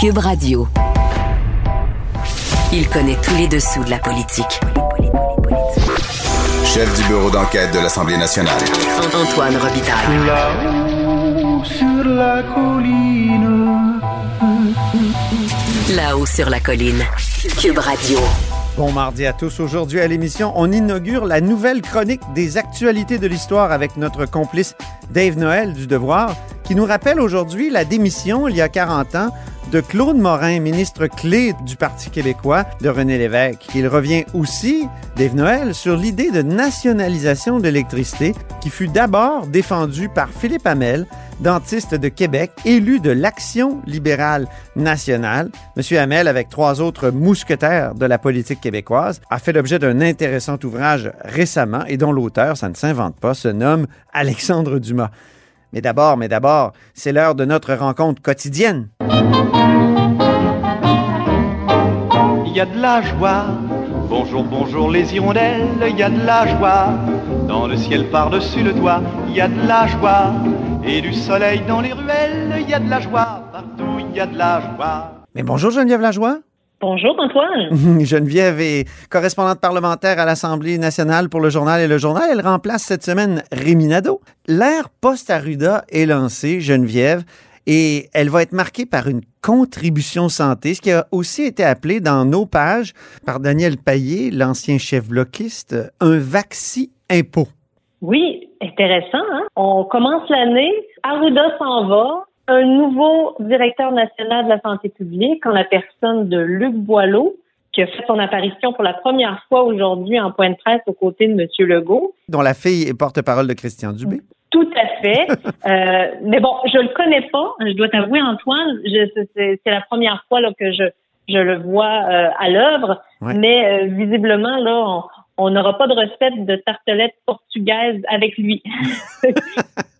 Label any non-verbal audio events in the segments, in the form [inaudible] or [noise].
Cube Radio. Il connaît tous les dessous de la politique. Chef du bureau d'enquête de l'Assemblée nationale. Antoine Robitaille. Là-haut sur la colline. Là-haut sur la colline. Cube Radio. Bon mardi à tous. Aujourd'hui à l'émission, on inaugure la nouvelle chronique des actualités de l'histoire avec notre complice Dave Noël du Devoir, qui nous rappelle aujourd'hui la démission, il y a 40 ans, de Claude Morin, ministre clé du Parti québécois de René Lévesque. Il revient aussi, Dave Noël, sur l'idée de nationalisation de l'électricité qui fut d'abord défendue par Philippe Hamel, dentiste de Québec, élu de l'Action libérale nationale. Monsieur Hamel, avec trois autres mousquetaires de la politique québécoise, a fait l'objet d'un intéressant ouvrage récemment et dont l'auteur, ça ne s'invente pas, se nomme Alexandre Dumas. Mais d'abord, mais d'abord, c'est l'heure de notre rencontre quotidienne. Il y a de la joie. Bonjour, bonjour les hirondelles. Il y a de la joie. Dans le ciel par-dessus le toit. Il y a de la joie. Et du soleil dans les ruelles. Il y a de la joie. Partout, il y a de la joie. Mais bonjour Geneviève Lajoie. Bonjour Antoine. [laughs] Geneviève est correspondante parlementaire à l'Assemblée nationale pour le journal et le journal. Elle remplace cette semaine Rémi Nadeau. L'ère post-Arruda est lancée, Geneviève, et elle va être marquée par une contribution santé, ce qui a aussi été appelé dans nos pages par Daniel Payet, l'ancien chef bloquiste, un vaccin impôt. Oui, intéressant. Hein? On commence l'année, Arruda s'en va, un nouveau directeur national de la santé publique en la personne de Luc Boileau, qui a fait son apparition pour la première fois aujourd'hui en point de presse aux côtés de M. Legault. Dont la fille est porte-parole de Christian Dubé. Tout à fait. [laughs] euh, mais bon, je le connais pas. Je dois t'avouer, Antoine, c'est la première fois là, que je, je le vois euh, à l'œuvre. Ouais. Mais euh, visiblement, là, on n'aura pas de recette de tartelette portugaise avec lui. [laughs]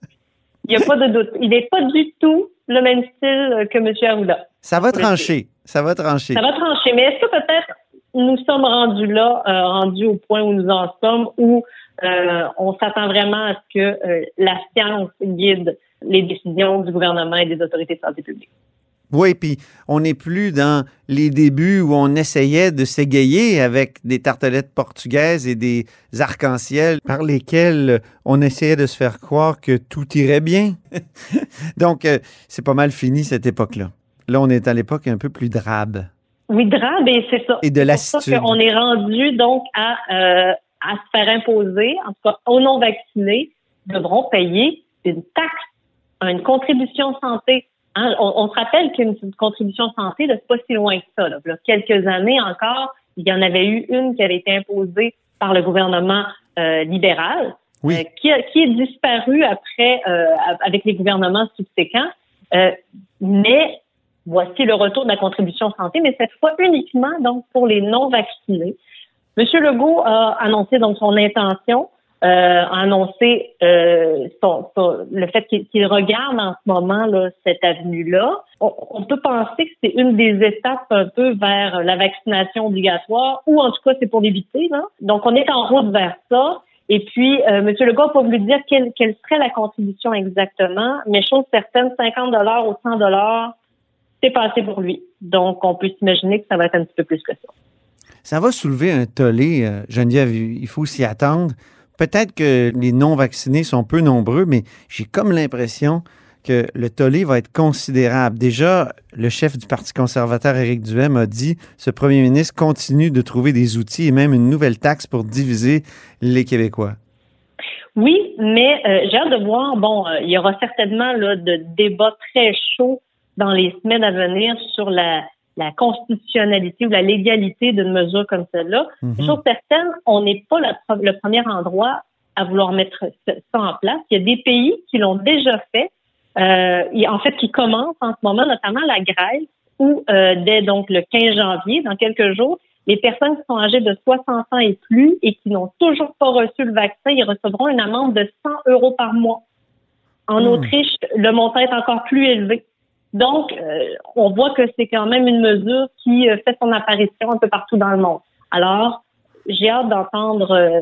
Il n'y a pas de doute. Il n'est pas du tout le même style que M. Arruda. Ça va trancher. Ça va trancher. Ça va trancher. Mais est-ce que peut-être nous sommes rendus là, euh, rendus au point où nous en sommes, où euh, on s'attend vraiment à ce que euh, la science guide les décisions du gouvernement et des autorités de santé publique? Oui, puis on n'est plus dans les débuts où on essayait de s'égayer avec des tartelettes portugaises et des arcs-en-ciel par lesquels on essayait de se faire croire que tout irait bien. [laughs] Donc, euh, c'est pas mal fini cette époque-là. Là, on est à l'époque un peu plus drabe. Oui, drabe, et c'est ça. Et de lassitude. qu'on est rendu donc à, euh, à se faire imposer, en tout cas aux non-vaccinés, devront payer une taxe, une contribution santé. Hein, on, on se rappelle qu'une contribution santé, c'est pas si loin que ça. Là. Quelques années encore, il y en avait eu une qui avait été imposée par le gouvernement euh, libéral, Oui. euh, qui, a- qui est disparue après euh, avec les gouvernements subséquents. Mais voici le retour de la contribution santé, mais cette fois uniquement donc pour les non vaccinés. Monsieur Legault a annoncé donc son intention, euh, annoncé euh, son- le fait qu'il regarde en ce moment cette avenue-là. On, peut penser que c'est une des étapes un peu vers la vaccination obligatoire, ou en tout cas c'est pour l'éviter. Donc on est en route vers ça. Et puis, euh, M. Legault n'a pas dire quelle, quelle serait la contribution exactement, mais chose certaine, 50 ou 100 c'est passé pour lui. Donc, on peut s'imaginer que ça va être un petit peu plus que ça. Ça va soulever un tollé, euh, Geneviève, il faut s'y attendre. Peut-être que les non-vaccinés sont peu nombreux, mais j'ai comme l'impression que le tollé va être considérable. Déjà, le chef du Parti conservateur, Éric Duhem, a dit ce premier ministre continue de trouver des outils et même une nouvelle taxe pour diviser les Québécois. Oui, mais euh, j'ai hâte de voir. Bon, euh, il y aura certainement là, de débats très chauds dans les semaines à venir sur la, la constitutionnalité ou la légalité d'une mesure comme celle-là. Mhm. Chose certaine, on n'est pas la- le premier endroit à vouloir mettre ça en place. Il y a des pays qui l'ont déjà fait, euh, et en fait qui commencent en ce moment, notamment la Grèce, où euh, dès donc le 15 janvier, dans quelques jours, les personnes qui sont âgées de 60 ans et plus et qui n'ont toujours pas reçu le vaccin, ils recevront une amende de 100 euros par mois. En Hmm. Autriche, le montant est encore plus élevé. Donc, euh, on voit que c'est quand même une mesure qui euh, fait son apparition un peu partout dans le monde. Alors, j'ai hâte d'entendre euh,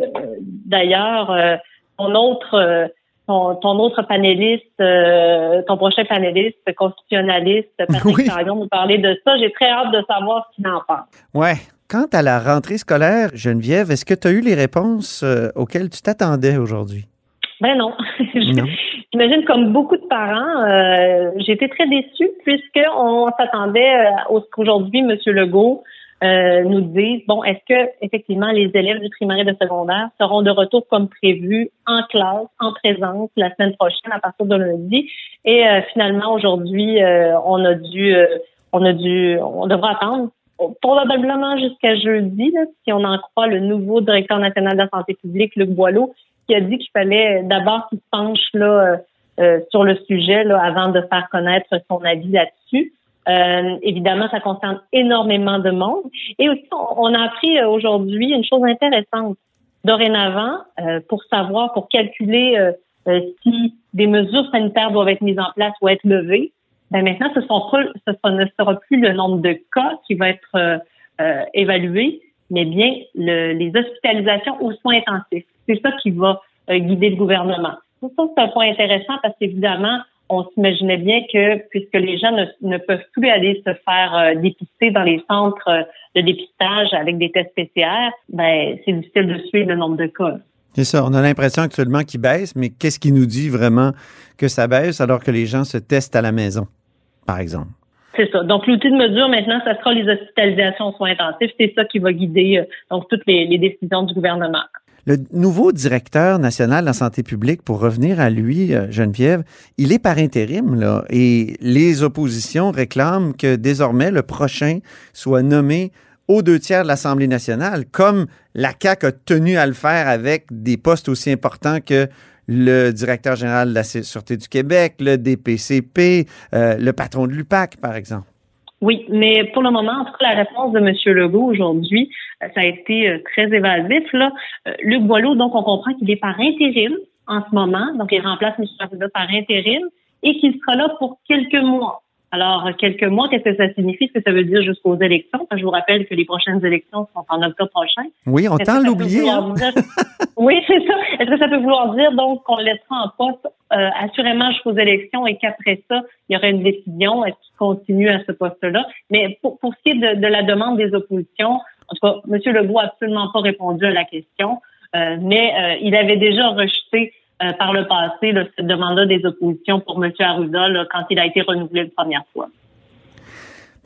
d'ailleurs euh, ton autre ton, ton autre panéliste, ton prochain panéliste constitutionnaliste, Patrick [laughs] Oui. Nous parler de ça. J'ai très hâte de savoir ce qu'il en pense. Ouais. Quant à la rentrée scolaire, Geneviève, est-ce que tu as eu les réponses auxquelles tu t'attendais aujourd'hui? Ben non. [laughs] Non. J'imagine comme beaucoup de parents, euh, été très déçue puisqu'on s'attendait euh, qu'aujourd'hui, M. Legault euh, nous dise, bon, est-ce que effectivement les élèves du primaire et de secondaire seront de retour comme prévu en classe, en présence la semaine prochaine à partir de lundi? Et euh, finalement, aujourd'hui, euh, on a dû, euh, on a dû, on devra attendre probablement jusqu'à jeudi, là, si on en croit le nouveau directeur national de la santé publique, Luc Boileau, qui a dit qu'il fallait d'abord qu'il se penche là, euh, euh, sur le sujet là, avant de faire connaître son avis là-dessus. Euh, évidemment, ça concerne énormément de monde. Et aussi, on, a appris euh, aujourd'hui une chose intéressante. Dorénavant, euh, pour savoir, pour calculer euh, euh, si des mesures sanitaires doivent être mises en place ou être levées, ben maintenant, ce, sont pas, ce sera- ne sera plus le nombre de cas qui va être évalué, mais bien le- les hospitalisations aux soins intensifs. C'est ça qui va euh, guider le gouvernement. Que c'est un point intéressant parce qu'évidemment, on s'imaginait bien que puisque les gens ne, ne peuvent plus aller se faire euh, dépister dans les centres euh, de dépistage avec des tests PCR, ben c'est difficile de suivre le nombre de cas. C'est ça. On a l'impression actuellement qu'il baisse, mais qu'est-ce qui nous dit vraiment que ça baisse alors que les gens se testent à la maison, par exemple? C'est ça. Donc, l'outil de mesure, maintenant, ça sera les hospitalisations aux soins intensifs. C'est ça qui va guider euh, donc toutes les, les décisions du gouvernement. Le nouveau directeur national de la santé publique, pour revenir à lui, euh, Geneviève, il est par intérim, là, et les oppositions réclament que désormais le prochain soit nommé aux deux tiers de l'Assemblée nationale, comme la CAQ a tenu à le faire avec des postes aussi importants que le directeur général de la Sûreté du Québec, le DPCP, euh, le patron de l'UPAC, par exemple. Oui, mais pour le moment, en tout cas, la réponse de M. Legault aujourd'hui, euh, ça a été euh, très évasif. Là. Euh, Luc Boileau, donc, on comprend qu'il est par intérim en ce moment, donc il remplace M. Arruda par intérim et qu'il sera là pour quelques mois. Alors, quelques mois, qu'est-ce que ça signifie? Est-ce que ça veut dire jusqu'aux élections? Je vous rappelle que les prochaines élections sont en octobre prochain. Oui, on tend l'oublier. hein? dire- [laughs] oui, c'est ça. Est-ce que ça peut vouloir dire donc qu'on laissera en poste euh, assurément jusqu'aux élections et qu'après ça, il y aurait une décision, est-ce qu'il continue à ce poste-là? Mais pour, ce qui est de, la demande des oppositions, en tout cas, M. Legault n'a absolument pas répondu à la question, euh, mais euh, il avait déjà rejeté par le passé cette demande-là des oppositions pour M. Arruda quand il a été renouvelé une première fois.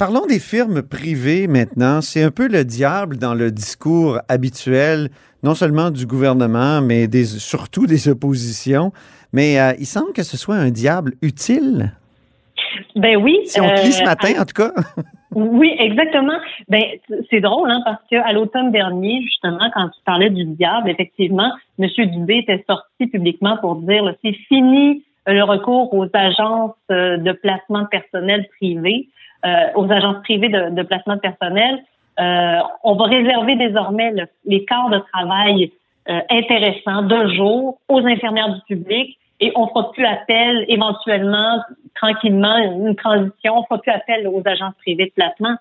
Parlons des firmes privées maintenant. C'est un peu le diable dans le discours habituel, non seulement du gouvernement, mais des, surtout des oppositions. Mais euh, il semble que ce soit un diable utile. Ben oui. Si on te lit ce euh, matin, en tout cas. [laughs] Oui, exactement. Ben, c'est drôle, hein, parce qu'à l'automne dernier, justement, quand tu parlais du diable, effectivement, M. Dubé était sorti publiquement pour dire c'est fini euh, le recours aux agences de placement de personnel privé, euh, aux agences privées de, de placement de personnel. Euh, on va réserver désormais le- les quarts de travail euh, intéressants de jour aux infirmières du public et on fera plus appel éventuellement, tranquillement, une transition, on fera plus appel aux agences privées de placement.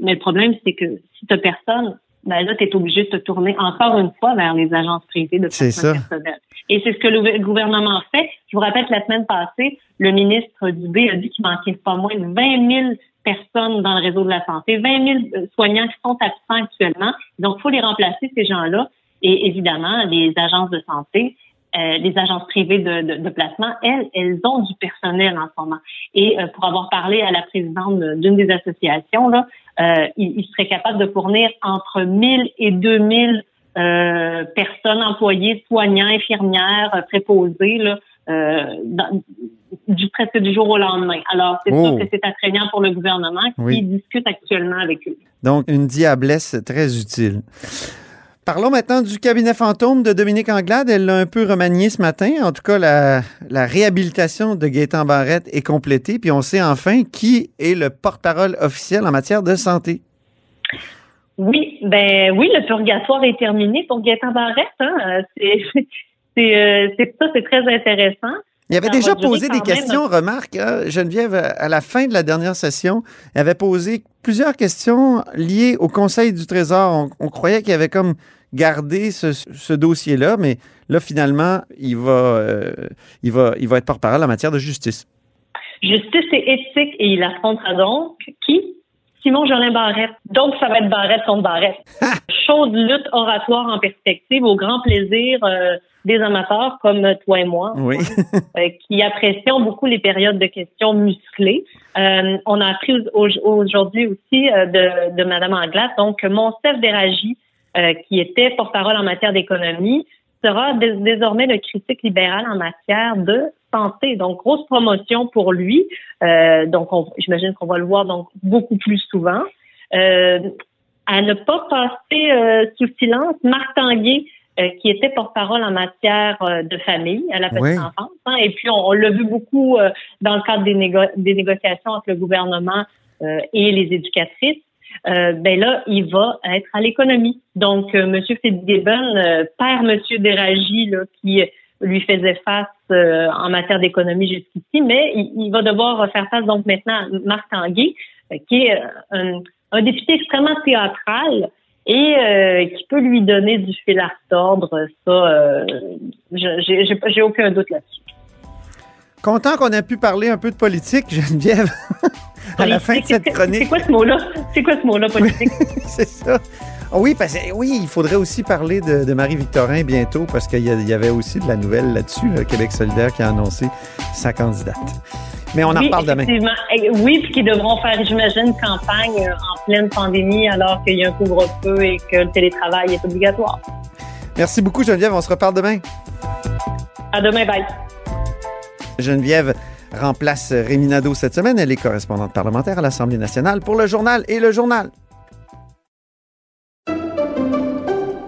Mais le problème, c'est que si tu personne, ben là, tu es obligé de te tourner encore une fois vers les agences privées de placement ça. personnel. Et c'est ce que le gouvernement fait. Je vous rappelle que la semaine passée, le ministre Dubé a dit qu'il manquait pas moins de 20 000 personnes dans le réseau de la santé, 20 000 euh, soignants qui sont absents actuellement. Donc, il faut les remplacer, ces gens-là. Et évidemment, les agences de santé, euh, les agences privées de, de, de, placement, elles, elles ont du personnel en ce moment. Et euh, pour avoir parlé à la présidente d'une des associations, là, euh, ils, ils, seraient capables de fournir entre 1000 et 2000 euh, personnes employées, soignants, infirmières, préposées, là, dans, du presque du jour au lendemain. Alors, c'est oh. sûr que c'est attrayant pour le gouvernement qui oui. discute actuellement avec eux. Donc, une diablesse très utile. Parlons maintenant du cabinet fantôme de Dominique Anglade. Elle l'a un peu remanié ce matin. En tout cas, la, réhabilitation de Gaétan Barrette est complétée. Puis on sait enfin qui est le porte-parole officiel en matière de santé. Oui, ben oui, le purgatoire est terminé pour Gaétan Barrette. Hein. [laughs] C'est euh, ça, c'est très intéressant. Il avait déjà posé des questions, même. remarque, hein, Geneviève, à la fin de la dernière session, il avait posé plusieurs questions liées au Conseil du Trésor. On, on croyait qu'il avait comme gardé ce, ce dossier-là, mais là, finalement, il va, euh, il va, il va être porte-parole en matière de justice. Justice et éthique, et il affrontera donc qui? Simon Jolin Barrette. Donc, ça va être Barrette contre Barrette. [laughs] Chaude lutte oratoire en perspective, au grand plaisir euh, des amateurs comme toi et moi, oui. [laughs] euh, qui apprécions beaucoup les périodes de questions musclées. Euh, on a appris aujourd'hui aussi de, de Mme Anglade, donc Monsef Déragi, qui était porte-parole en matière d'économie, sera dés désormais le critique libéral en matière de santé. Donc, grosse promotion pour lui. Donc, j'imagine qu'on va le voir donc beaucoup plus souvent. Euh, à ne pas passer euh, sous silence, Marc Tanguay, euh, qui était porte-parole en matière euh, de famille à la petite oui. enfance. Hein, et puis, on, on l'a vu beaucoup euh, dans le cadre des, négo des, négociations entre le gouvernement et les éducatrices. ben là, il va être à l'économie. Donc, M. Fitzgibbon perd M. Déragi, là, qui lui faisait face euh, en matière d'économie jusqu'ici, mais il, il, va devoir faire face donc maintenant à Marc Tanguay, euh, qui est un, un, député extrêmement théâtral et euh, qui peut lui donner du fil à retordre. Ça, j'ai aucun doute là-dessus. Content qu'on ait pu parler un peu de politique, [laughs] Geneviève, à la fin de cette chronique. C'est quoi ce mot-là? C'est quoi ce mot-là, politique? [laughs] C'est ça. Oh oui, parce que oui, il faudrait aussi parler de, de Marie-Victorin bientôt parce qu'il y, y, avait aussi de la nouvelle là-dessus, le Québec solidaire qui a annoncé sa candidate. Mais on oui, en reparle demain. Oui, puis qu'ils devront faire, j'imagine, campagne en pleine pandémie alors qu'il y a un couvre-feu et que le télétravail est obligatoire. Merci beaucoup, Geneviève. On se reparle demain. À demain, bye. Geneviève remplace Rémi Nadeau cette semaine. Elle est correspondante parlementaire à l'Assemblée nationale pour le journal et le journal.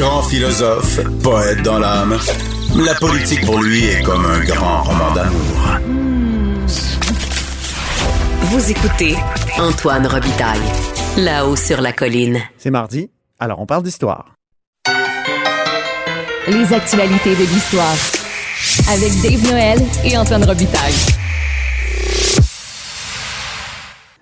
Grand philosophe, poète dans l'âme, la politique pour lui est comme un grand roman d'amour. Vous écoutez Antoine Robitaille, là-haut sur la colline. C'est mardi, alors on parle d'histoire. Les actualités de l'histoire avec Dave Noël et Antoine Robitaille.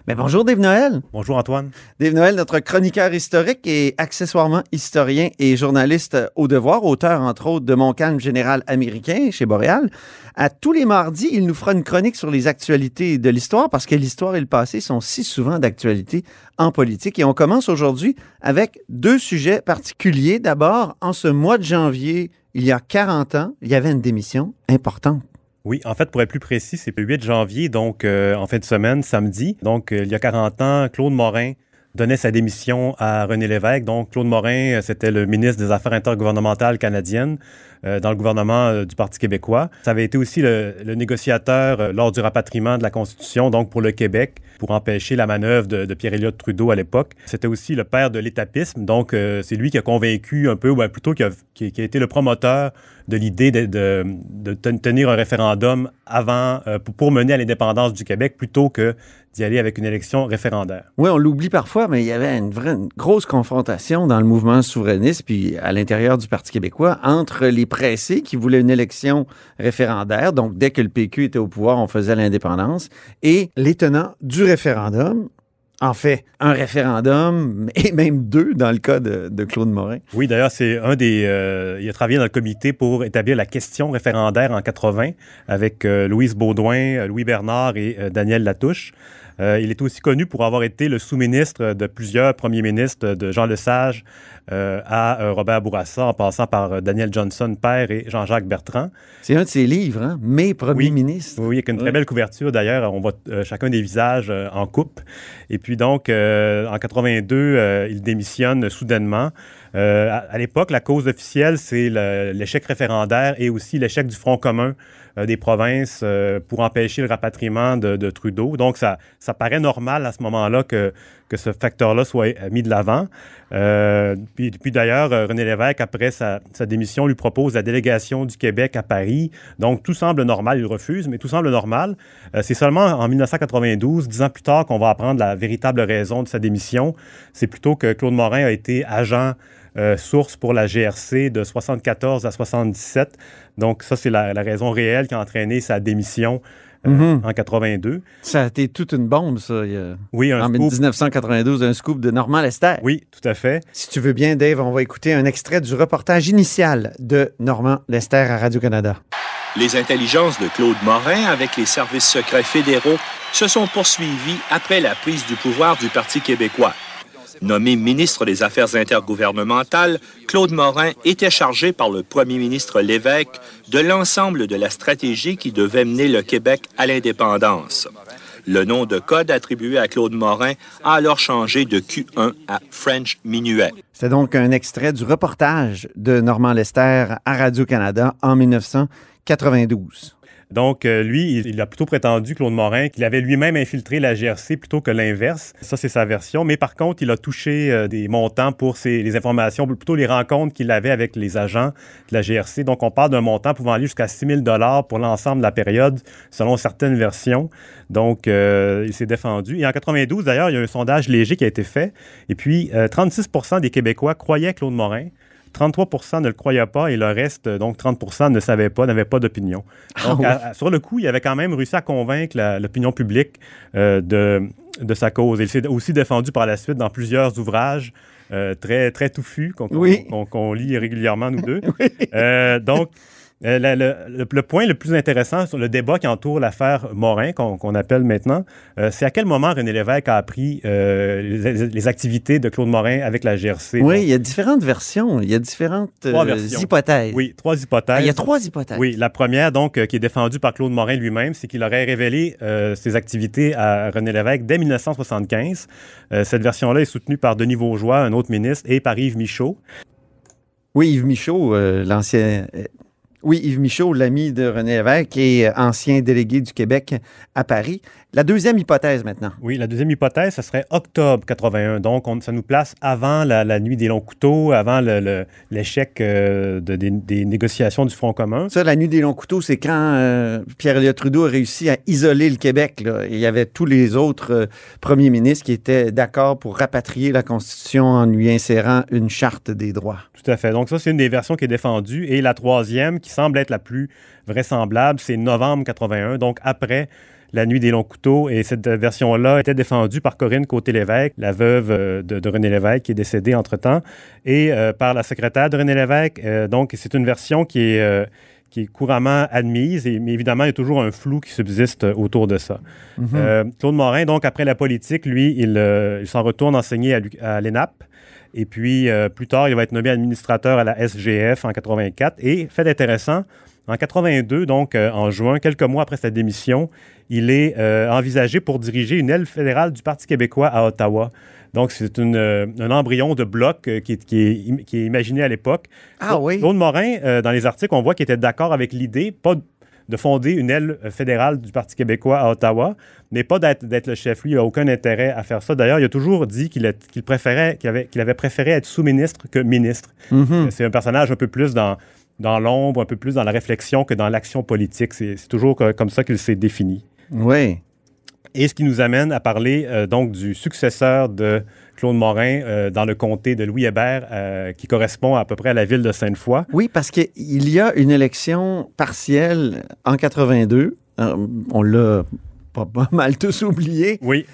Mais bonjour Dave Noël. Bonjour Antoine. Dave Noël, notre chroniqueur historique et accessoirement historien et journaliste au devoir, auteur entre autres de Mon calme général américain chez Boréal. À tous les mardis, il nous fera une chronique sur les actualités de l'histoire parce que l'histoire et le passé sont si souvent d'actualité en politique. Et on commence aujourd'hui avec deux sujets particuliers. D'abord, en ce mois de janvier, il y a 40 ans, il y avait une démission importante. Oui, en fait, pour être plus précis, c'est le 8 janvier, donc euh, en fin de semaine, samedi. Donc, euh, il y a 40 ans, Claude Morin donnait sa démission à René Lévesque. Donc, Claude Morin, c'était le ministre des Affaires intergouvernementales canadiennes. Euh, dans le gouvernement euh, du Parti québécois. Ça avait été aussi le, négociateur euh, lors du rapatriement de la Constitution, donc pour le Québec, pour empêcher la manœuvre de, Pierre-Éliott Trudeau à l'époque. C'était aussi le père de l'étapisme, donc c'est lui qui a convaincu un peu, ou bien plutôt qui a, été le promoteur de l'idée de, de, de ten- tenir un référendum avant, pour, pour mener à l'indépendance du Québec, plutôt que d'y aller avec une élection référendaire. Oui, on l'oublie parfois, mais il y avait une, vraie, une grosse confrontation dans le mouvement souverainiste, puis à l'intérieur du Parti québécois, entre les pressés qui voulaient une élection référendaire, donc dès que le PQ était au pouvoir, on faisait l'indépendance, et les tenants du référendum, en fait, un référendum, [laughs] et même deux dans le cas de, de Claude Morin. Oui, d'ailleurs, c'est un des. euh, il a travaillé dans le comité pour établir la question référendaire en 80 avec euh, Louise Baudouin, euh, Louis Bernard et euh, Daniel Latouche. Euh, il est aussi connu pour avoir été le sous-ministre de plusieurs premiers ministres, de Jean Lesage euh, à euh, Robert Bourassa, en passant par euh, Daniel Johnson, père, et Jean-Jacques Bertrand. C'est un de ses livres, hein? Mes premiers Oui. ministres. Oui, avec une très belle couverture d'ailleurs. On voit euh, chacun des visages en coupe. Et puis donc, en 82, euh, il démissionne soudainement. À à l'époque, la cause officielle, c'est l'échec référendaire et aussi l'échec du Front commun des provinces euh, pour empêcher le rapatriement de, de Trudeau. Donc, ça, ça paraît normal à ce moment-là que, que ce facteur-là soit euh, mis de l'avant. Euh, puis, d'ailleurs, euh, René Lévesque, après sa, sa démission, lui propose la délégation du Québec à Paris. Donc, tout semble normal. Il refuse, mais tout semble normal. Euh, c'est seulement en 1992, dix ans plus tard, qu'on va apprendre la véritable raison de sa démission. C'est plutôt que Claude Morin a été agent euh, source pour la GRC de 74 à 77. Donc, ça, c'est la, la raison réelle qui a entraîné sa démission euh, Mhm. en 82. Ça a été toute une bombe, ça. Oui, un en scoop. 1992, un scoop de Normand Lester. Oui, tout à fait. Si tu veux bien, Dave, on va écouter un extrait du reportage initial de Normand Lester à Radio-Canada. Les intelligences de Claude Morin avec les services secrets fédéraux se sont poursuivies après la prise du pouvoir du Parti québécois. Nommé ministre des Affaires intergouvernementales, Claude Morin était chargé par le premier ministre Lévesque de l'ensemble de la stratégie qui devait mener le Québec à l'indépendance. Le nom de code attribué à Claude Morin a alors changé de Q1 à French Minuet. C'est donc un extrait du reportage de Normand Lester à Radio-Canada en 1992. Donc, euh, lui, il, a plutôt prétendu, Claude Morin, qu'il avait lui-même infiltré la GRC plutôt que l'inverse. Ça, c'est sa version. Mais par contre, il a touché euh, des montants pour les informations, plutôt les rencontres qu'il avait avec les agents de la GRC. Donc, on parle d'un montant pouvant aller jusqu'à 6 000 pour l'ensemble de la période, selon certaines versions. Donc, euh, il s'est défendu. Et en 92, d'ailleurs, il y a un sondage léger qui a été fait. Et puis, euh, 36% des Québécois croyaient Claude Morin. 33% ne le croyaient pas et le reste, donc 30% ne savaient pas, n'avaient pas d'opinion. Ah Donc, ouais. à- à- sur le coup, il avait quand même réussi à convaincre l'opinion publique euh, de, de sa cause. Il s'est aussi défendu par la suite dans plusieurs ouvrages euh, très, très touffus qu'on Oui. lit régulièrement, nous deux. [laughs] Euh, donc, euh, la- le, le- le point le plus intéressant sur le débat qui entoure l'affaire Morin, qu'on appelle maintenant, euh, c'est à quel moment René Lévesque a appris euh, les, les activités de Claude Morin avec la GRC. Oui, Donc, il y a différentes versions, il y a différentes hypothèses. Oui, trois hypothèses. Ah, il y a trois hypothèses. Oui, la première, donc, qui est défendue par Claude Morin lui-même, c'est qu'il aurait révélé ses activités à René Lévesque dès 1975. Euh, cette version-là est soutenue par Denis Vaugeois, un autre ministre, et par Yves Michaud. Oui, Yves Michaud, euh, l'ancien. Oui, Yves Michaud, l'ami de René Lévesque et ancien délégué du Québec à Paris. La deuxième hypothèse maintenant. Oui, la deuxième hypothèse, ce serait octobre 81. Donc, on- ça nous place avant la, la nuit des longs couteaux, avant l'échec euh, de- des, des négociations du Front commun. Ça, la nuit des longs couteaux, c'est quand euh, Pierre-Éliott Trudeau a réussi à isoler le Québec. là. Il y avait tous les autres euh, premiers ministres qui étaient d'accord pour rapatrier la Constitution en lui insérant une charte des droits. Tout à fait. Donc, ça, c'est une des versions qui est défendue. Et la troisième, qui semble être la plus vraisemblable, c'est novembre 81, donc après la nuit des longs couteaux. Et cette version-là était défendue par Corinne Côté-Lévesque, la veuve euh, de, de René Lévesque, qui est décédée entre-temps, et euh, par la secrétaire de René Lévesque. Euh, donc, c'est une version qui est, euh, qui est couramment admise, et, mais évidemment, il y a toujours un flou qui subsiste autour de ça. Mhm. Euh, Claude Morin, donc, après la politique, lui, il, il s'en retourne enseigner à, l'ENAP. Et puis, plus tard, il va être nommé administrateur à la SGF en 84. Et, fait intéressant, en 82, donc euh, en juin, quelques mois après sa démission, il est euh, envisagé pour diriger une aile fédérale du Parti québécois à Ottawa. Donc, c'est euh, un embryon de bloc euh, qui, est- qui est, qui est imaginé à l'époque. Ah oui. Claude Morin, euh, dans les articles, on voit qu'il était d'accord avec l'idée, pas de fonder une aile fédérale du Parti québécois à Ottawa, mais pas d'être le chef. Lui, il n'a aucun intérêt à faire ça. D'ailleurs, il a toujours dit qu'il préférait, qu'il avait, préféré être sous-ministre que ministre. Mhm. C'est un personnage un peu plus dans, dans l'ombre, un peu plus dans la réflexion que dans l'action politique. C'est toujours co- comme ça qu'il s'est défini. Oui. Et ce qui nous amène à parler euh, donc du successeur de Claude Morin euh, dans le comté de Louis Hébert, euh, qui correspond à peu près à la ville de Sainte-Foy. Oui, parce qu'il y a une élection partielle en 82. Euh, On l'a pas, pas [laughs] mal tous oublié. Oui.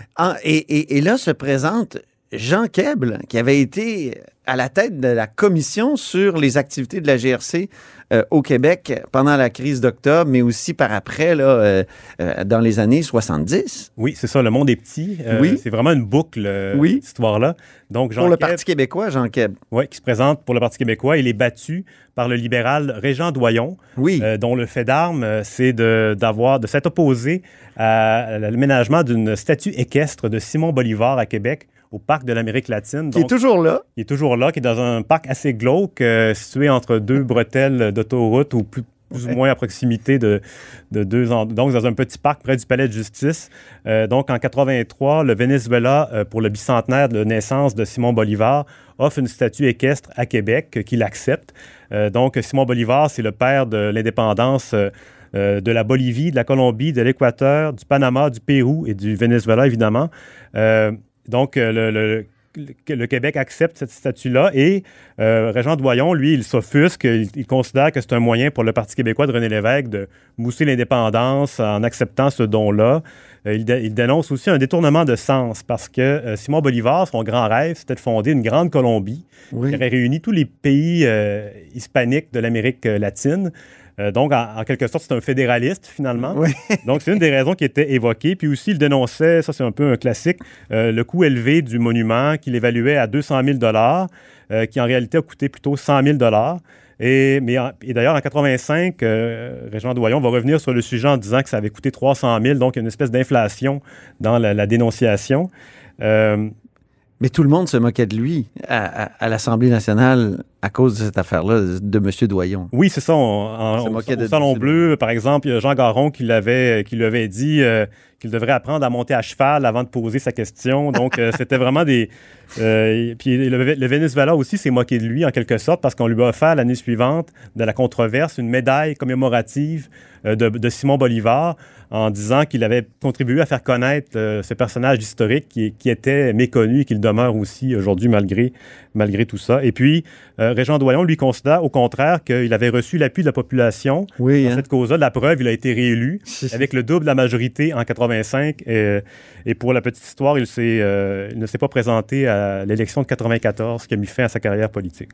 Et, et- et là se présente Jean Keble, qui avait été à la tête de la commission sur les activités de la GRC euh, au Québec pendant la crise d'octobre, mais aussi par après, là, euh, euh, dans les années 70. Oui, c'est ça, le monde est petit. Oui. C'est vraiment une boucle, Oui. cette histoire-là. Donc, Jean Pour le Parti québécois, Jean Keble. Oui, qui se présente pour le Parti québécois. Il est battu par le libéral Régent Doyon, Oui. dont le fait d'armes, c'est de, d'avoir, de s'être opposé à l'aménagement d'une statue équestre de Simon Bolivar à Québec, au parc de l'Amérique latine. qui est toujours là. il est toujours là, qui est dans un parc assez glauque, euh, situé entre deux [laughs] bretelles d'autoroute ou plus, plus ou moins à proximité de, de deux donc dans un petit parc près du palais de justice. Euh, donc en 83, le Venezuela, euh, pour le bicentenaire de naissance de Simon Bolivar, offre une statue équestre à Québec euh, qu'il accepte. Donc Simon Bolivar, c'est le père de l'indépendance. de la Bolivie, de la Colombie, de l'Équateur, du Panama, du Pérou et du Venezuela, évidemment. Donc, euh, le, le- le- le Québec accepte cette statue-là et euh, Régent Doyon, lui, il s'offusque, il, il considère que c'est un moyen pour le Parti québécois de René Lévesque de mousser l'indépendance en acceptant ce don-là. Euh, il, dé- il dénonce aussi un détournement de sens parce que euh, Simon Bolivar, son grand rêve, c'était de fonder une grande Colombie Oui. qui aurait réuni tous les pays hispaniques de l'Amérique latine. Euh, donc, en, en quelque sorte, c'est un fédéraliste, finalement. Oui. Donc, c'est une des raisons qui était évoquée. Puis aussi, il dénonçait, ça c'est un peu un classique, euh, le coût élevé du monument qu'il évaluait à 200 000 euh, qui en réalité a coûté plutôt 100 000 et, mais en- et d'ailleurs, en 85, euh, Régent Doyon va revenir sur le sujet en disant que ça avait coûté 300 000 donc il y a une espèce d'inflation dans la, la dénonciation. Euh, Mais tout le monde se moquait de lui à, à- à l'Assemblée nationale à cause de cette affaire-là de M. Doyon. Oui, c'est ça. on- en- se moquait au de- Salon de- Bleu, par exemple, il y a Jean Garon qui, l'avait, qui lui avait dit euh, qu'il devrait apprendre à monter à cheval avant de poser sa question. Donc, euh, c'était vraiment des... [laughs] euh, puis le, le Venezuela aussi s'est moqué de lui, en quelque sorte, parce qu'on lui a offert l'année suivante de la controverse une médaille commémorative de, de Simon Bolivar en disant qu'il avait contribué à faire connaître euh, ce personnage historique qui, qui était méconnu et qu'il demeure aussi aujourd'hui malgré, malgré tout ça. Et puis, euh, Régent Doyon, lui, considère au contraire qu'il avait reçu l'appui de la population Oui, dans hein? cette cause-là. La preuve, il a été réélu avec le double de la majorité en 85. Et, et pour la petite histoire, il, euh, il ne s'est pas présenté à l'élection de 94, ce qui a mis fin à sa carrière politique.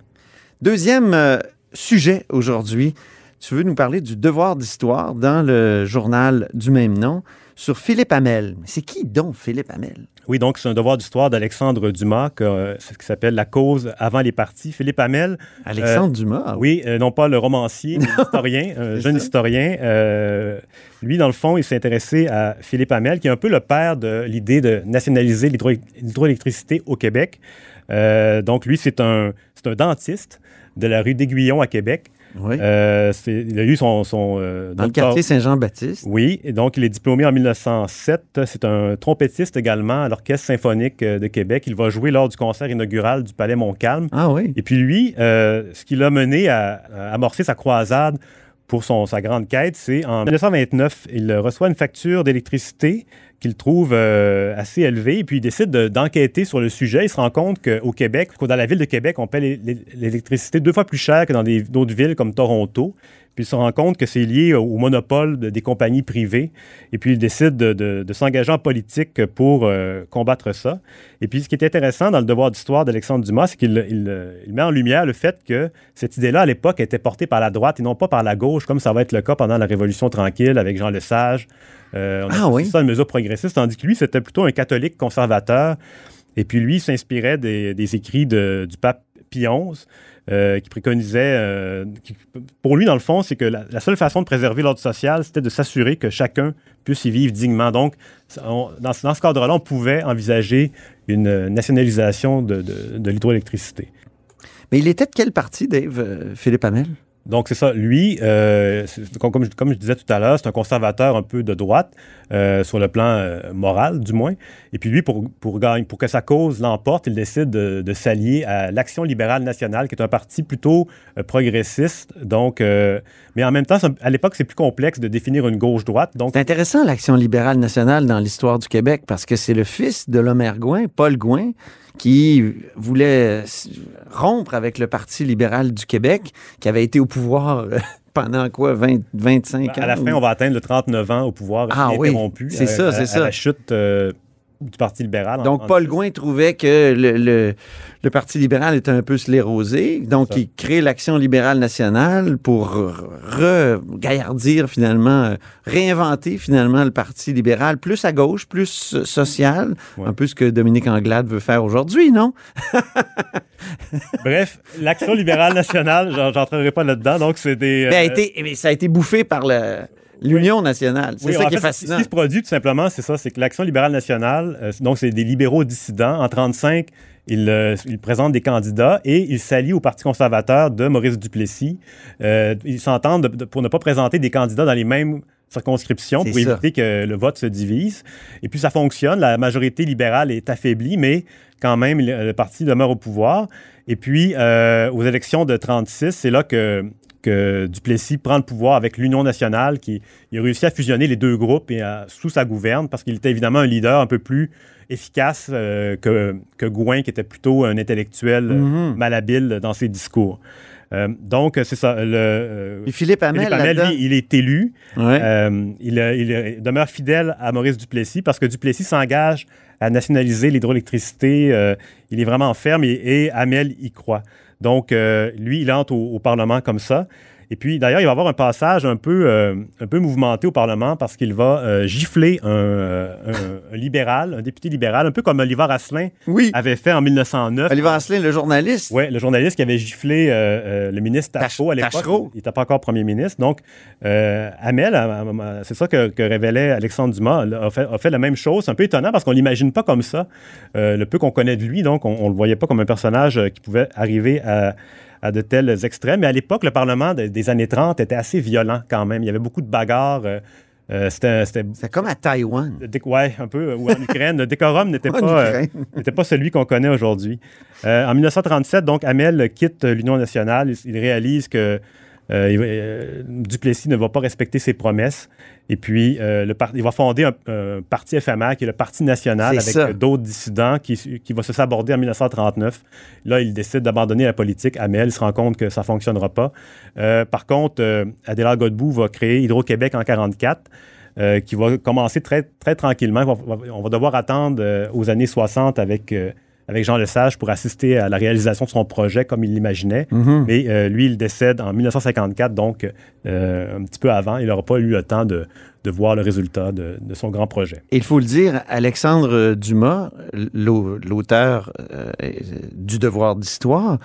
Deuxième euh, sujet aujourd'hui. Tu veux nous parler du devoir d'histoire dans le journal du même nom sur Philippe Hamel. C'est qui donc Philippe Hamel? Oui, donc c'est un devoir d'histoire d'Alexandre Dumas, que, euh, ce qui s'appelle La cause avant les partis. Philippe Hamel. Alexandre euh, Dumas? ah Oui, euh, non pas le romancier, mais l'historien, [laughs] un jeune ça. historien. Euh, lui, dans le fond, il s'est intéressé à Philippe Hamel, qui est un peu le père de l'idée de nationaliser l'hydro- l'hydroélectricité au Québec. Donc, lui, c'est un, c'est un dentiste de la rue d'Aiguillon à Québec. Oui. Euh, il a eu son... son euh, Dans le quartier Saint-Jean-Baptiste. oui, et donc il est diplômé en 1907. C'est un trompettiste également à l'Orchestre symphonique euh, de Québec. Il va jouer lors du concert inaugural du Palais Montcalm. Ah oui. Et puis lui, euh, ce qui l'a mené à, à amorcer sa croisade pour son, sa grande quête, c'est en 1929, il reçoit une facture d'électricité qu'il trouve euh, assez élevée, et puis il décide de- d'enquêter sur le sujet. Il se rend compte qu'au Québec, dans la ville de Québec, on paie l'é- l'é- l'électricité deux fois plus cher que dans d'autres villes comme Toronto. Puis il se rend compte que c'est lié au monopole de- des compagnies privées. Et puis il décide de, s'engager en politique pour euh, combattre ça. Et puis ce qui est intéressant dans le devoir d'histoire d'Alexandre Dumas, c'est qu'il il, euh, met en lumière le fait que cette idée-là, à l'époque, était portée par la droite et non pas par la gauche, comme ça va être le cas pendant la Révolution tranquille avec Jean Lesage. Euh, on a Ah oui? ça une mesure progressiste, tandis que lui, c'était plutôt un catholique conservateur. Et puis lui, il s'inspirait des, des écrits de- du pape Pie XI. euh, qui préconisait, euh, qui- pour lui, dans le fond, c'est que la, la seule façon de préserver l'ordre social, c'était de s'assurer que chacun puisse y vivre dignement. Donc, on- dans, ce- dans ce cadre-là, on pouvait envisager une nationalisation de, de- de l'hydroélectricité. Mais il était de quel parti, Dave, euh, Philippe Hamel? Donc, c'est ça. Lui, euh, comme, je, disais tout à l'heure, c'est un conservateur un peu de droite, euh, sur le plan euh, moral, du moins. Et puis lui, pour, que sa cause l'emporte, il décide de, s'allier à l'Action libérale nationale, qui est un parti plutôt progressiste. Donc, mais en même temps, à l'époque, c'est plus complexe de définir une gauche-droite. Donc, C'est intéressant, l'Action libérale nationale dans l'histoire du Québec, parce que c'est le fils de l'Homère Gouin, Paul Gouin, qui voulait rompre avec le Parti libéral du Québec, qui avait été au pouvoir euh, [laughs] pendant quoi, 20, 25 ans? à la fin, ou- on va atteindre le 39 ans au pouvoir Ah oui, interrompu. c'est ça, à- c'est ça. À la chute euh, du Parti libéral. en- Donc, Paul Gouin trouvait que le, le- le Parti libéral était un peu sclérosé. Donc, il crée l'Action libérale nationale pour regaillardir finalement, euh, réinventer finalement le Parti libéral plus à gauche, plus social. Ouais. Un peu ce que Dominique Anglade veut faire aujourd'hui, non? [laughs] Bref, l'Action libérale nationale, j'en- j'entrerai pas là-dedans. Donc, c'est des. Mais, a euh, été, ça a été bouffé par le- l'Union nationale. C'est Oui, ça qui est fascinant. Ce qui se produit, tout simplement, c'est ça, c'est que l'Action libérale nationale, euh, donc c'est des libéraux dissidents. En 35, ils, euh, présentent des candidats et ils s'allient au Parti conservateur de Maurice Duplessis. Euh, ils s'entendent de- de- pour ne pas présenter des candidats dans les mêmes circonscriptions pour ça. éviter que le vote se divise. Et puis ça fonctionne, la majorité libérale est affaiblie, mais quand même, il- le parti demeure au pouvoir. Et puis, euh, aux élections de 36, c'est là que, que Duplessis prend le pouvoir avec l'Union nationale, qui il a réussi à fusionner les deux groupes et à- sous sa gouverne, parce qu'il était évidemment un leader un peu plus efficace euh, que, que Gouin, qui était plutôt un intellectuel euh, Mhm. malhabile dans ses discours. Euh, donc, c'est ça. Le, Et Philippe Hamel, Philippe Hamel, là-dedans- lui, il est élu. Ouais. Euh, il, il, demeure fidèle à Maurice Duplessis parce que Duplessis s'engage à nationaliser l'hydroélectricité. il est vraiment ferme et, et Hamel y croit. Donc, euh, lui, il entre au, au Parlement comme ça. Et puis, d'ailleurs, il va avoir un passage un peu, euh, un peu mouvementé au Parlement parce qu'il va euh, gifler un, euh, un- un libéral, un député libéral, un peu comme Oliver Asselin Oui. avait fait en 1909. Oliver Asselin, le journaliste. Oui, le journaliste qui avait giflé le ministre Tachereau à l'époque. Il n'était pas encore premier ministre. Donc, à- c'est ça que, que révélait Alexandre Dumas, a fait, a fait la même chose. C'est un peu étonnant parce qu'on ne l'imagine pas comme ça. Le peu qu'on connaît de lui, donc, on ne le voyait pas comme un personnage qui pouvait arriver à, à de tels extrêmes. Mais à l'époque, le Parlement de- des années 30 était assez violent quand même. Il y avait beaucoup de bagarres. euh, euh, c'était, comme à Taïwan. ouais, un peu, ou en Ukraine. Le décorum [laughs] n'était pas, euh, pas celui qu'on connaît aujourd'hui. Euh, en 1937, donc, Hamel quitte l'Union nationale. Il, il réalise que euh, Duplessis ne va pas respecter ses promesses. Et puis, euh, le il va fonder un, parti éphémère qui est le Parti national avec d'autres dissidents qui, qui va se saborder en 1939. Là, il décide d'abandonner la politique. Hamel il se rend compte que ça ne fonctionnera pas. Euh, par contre, euh, Adélard Godbout va créer Hydro-Québec en 1944. euh, qui va commencer très, très tranquillement. On va, on va devoir attendre aux années 60 avec, avec Jean Lesage pour assister à la réalisation de son projet comme il l'imaginait. Mhm. Mais euh, lui, il décède en 1954, donc euh, un petit peu avant. Il n'aura pas eu le temps de, de voir le résultat de, de son grand projet. Et il faut le dire, Alexandre Dumas, l'au- l'auteur euh, du Devoir d'histoire,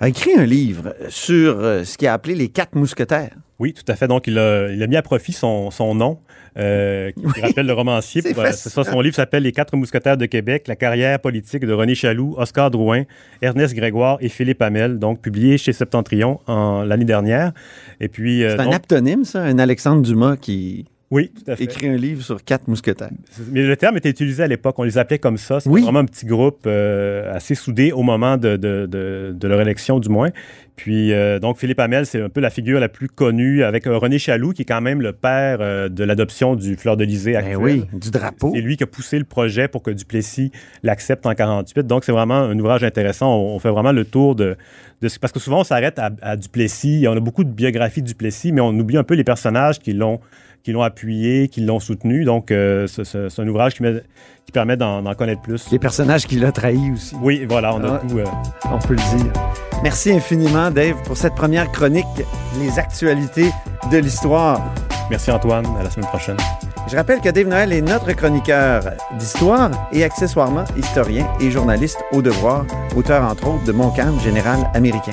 a écrit un livre sur ce qu'il a appelé les quatre mousquetaires. Oui, tout à fait. Donc, il a, il a mis à profit son, son nom, euh, qui, rappelle le romancier. [laughs] C'est euh, ça, son livre s'appelle Les quatre mousquetaires de Québec, la carrière politique de René Chaloux, Oscar Drouin, Ernest Grégoire et Philippe Hamel, donc publié chez Septentrion en l'année dernière. Et puis, euh, C'est un donc- aptonyme, ça, un Alexandre Dumas qui oui, tout à fait. écrit un livre sur quatre mousquetaires. Mais le terme était utilisé à l'époque, on les appelait comme ça. C'était Oui. vraiment un petit groupe euh, assez soudé au moment de, de- de- de leur élection, du moins. Puis, euh, donc, Philippe Hamel, c'est un peu la figure la plus connue, avec euh, René Chaloux, qui est quand même le père de l'adoption du fleur de lysée actuel. Ben oui, du drapeau. C'est lui qui a poussé le projet pour que Duplessis l'accepte en 48. Donc, c'est vraiment un ouvrage intéressant. On, on fait vraiment le tour de, de ce- Parce que souvent, on s'arrête à, à Duplessis. On a beaucoup de biographies de Duplessis, mais on oublie un peu les personnages qui l'ont qui l'ont appuyé, qui l'ont soutenu. Donc, euh, c'est- un ouvrage qui, met- qui permet d'en connaître plus. Les personnages qui l'ont trahi aussi. Oui, voilà, on a Ah. tout. euh, On peut le dire. Merci infiniment, Dave, pour cette première chronique, les actualités de l'histoire. merci Antoine, à la semaine prochaine. Je rappelle que Dave Noël est notre chroniqueur d'histoire et accessoirement historien et journaliste au devoir, auteur entre autres de Mon calme général américain.